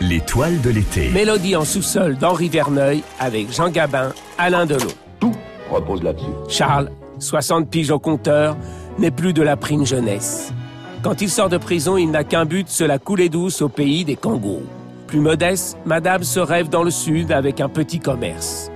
L'étoile de l'été. Mélodie en sous-sol d'Henri Verneuil avec Jean Gabin, Alain Delon. Tout repose là-dessus. Charles, 60 piges au compteur, n'est plus de la prime jeunesse. Quand il sort de prison, il n'a qu'un but, se la couler douce au pays des kangourous. Plus modeste, Madame se rêve dans le sud avec un petit commerce.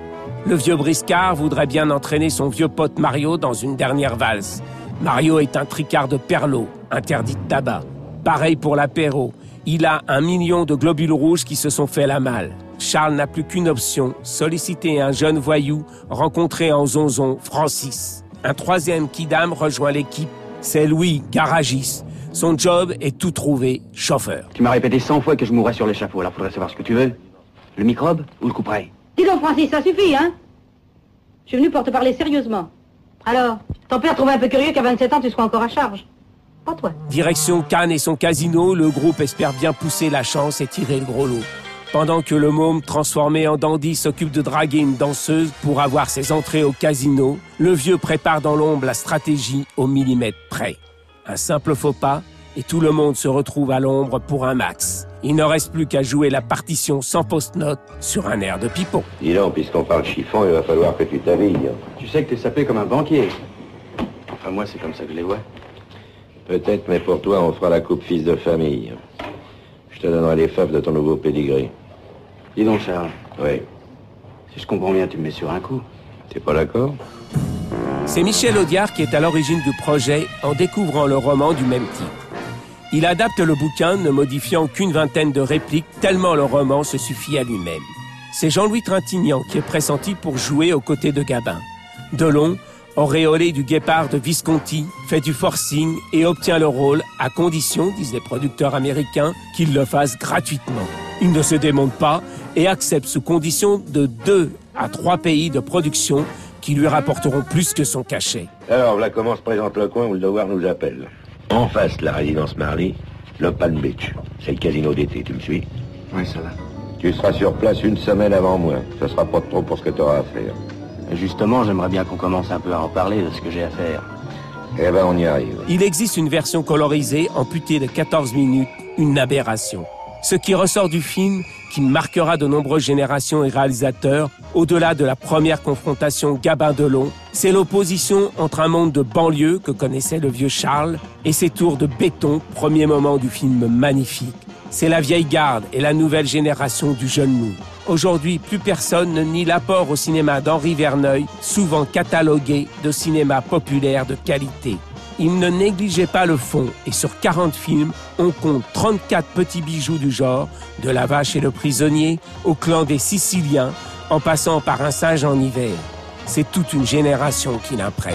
Le vieux briscard voudrait bien entraîner son vieux pote Mario dans une dernière valse. Mario est un tricard de perlot, interdit de tabac. Pareil pour l'apéro. Il a un million de globules rouges qui se sont fait la malle. Charles n'a plus qu'une option, solliciter un jeune voyou rencontré en zonzon, Francis. Un troisième kidam rejoint l'équipe, c'est Louis, garagiste. Son job est tout trouvé, chauffeur. Tu m'as répété 100 fois que je mourrais sur l'échafaud, alors faudrait savoir ce que tu veux. Le microbe ou le couperet? Dis donc, Francis, ça suffit, hein? Je suis venu pour te parler sérieusement. Alors, ton père trouvait un peu curieux qu'à 27 ans, tu sois encore à charge. Direction Cannes et son casino, le groupe espère bien pousser la chance et tirer le gros lot. Pendant que le môme transformé en dandy s'occupe de draguer une danseuse pour avoir ses entrées au casino, le vieux prépare dans l'ombre la stratégie au millimètre près. Un simple faux pas et tout le monde se retrouve à l'ombre pour un max. Il ne reste plus qu'à jouer la partition sans post-note sur un air de pipeau. Dis donc, puisqu'on parle chiffon, il va falloir que tu t'habilles. Tu sais que t'es sapé comme un banquier. Enfin, moi, c'est comme ça que je les vois. Peut-être, mais pour toi, on fera la coupe fils de famille. Je te donnerai les faves de ton nouveau pédigré. Dis donc, Charles, Oui. si je comprends bien, tu me mets sur un coup. T'es pas d'accord? C'est Michel Audiard qui est à l'origine du projet en découvrant le roman du même titre. Il adapte le bouquin ne modifiant qu'une vingtaine de répliques tellement le roman se suffit à lui-même. C'est Jean-Louis Trintignant qui est pressenti pour jouer aux côtés de Gabin. Delon, auréolé du guépard de Visconti, fait du forcing et obtient le rôle à condition, disent les producteurs américains, qu'il le fasse gratuitement. Il ne se démonte pas et accepte sous condition de deux à trois pays de production qui lui rapporteront plus que son cachet. Alors, là commence présente le coin où le devoir nous appelle. En face de la résidence Marley, le Palm Beach. C'est le casino d'été, tu me suis? Oui, ça va. Tu seras sur place une semaine avant moi. Ça sera pas trop pour ce que tu auras à faire. Justement, j'aimerais bien qu'on commence un peu à en parler de ce que j'ai à faire. Eh ben, on y arrive. Il existe une version colorisée amputée de 14 minutes, une aberration. Ce qui ressort du film, qui marquera de nombreuses générations et réalisateurs, au-delà de la première confrontation Gabin-Delon, c'est l'opposition entre un monde de banlieue que connaissait le vieux Charles et ses tours de béton, premier moment du film magnifique. C'est la vieille garde et la nouvelle génération du jeune nous. Aujourd'hui, plus personne ne nie l'apport au cinéma d'Henri Verneuil, souvent catalogué de cinéma populaire de qualité. Il ne négligeait pas le fond et sur 40 films, on compte 34 petits bijoux du genre, de La Vache et le Prisonnier au clan des Siciliens, en passant par un singe en hiver. C'est toute une génération qui l'imprègne.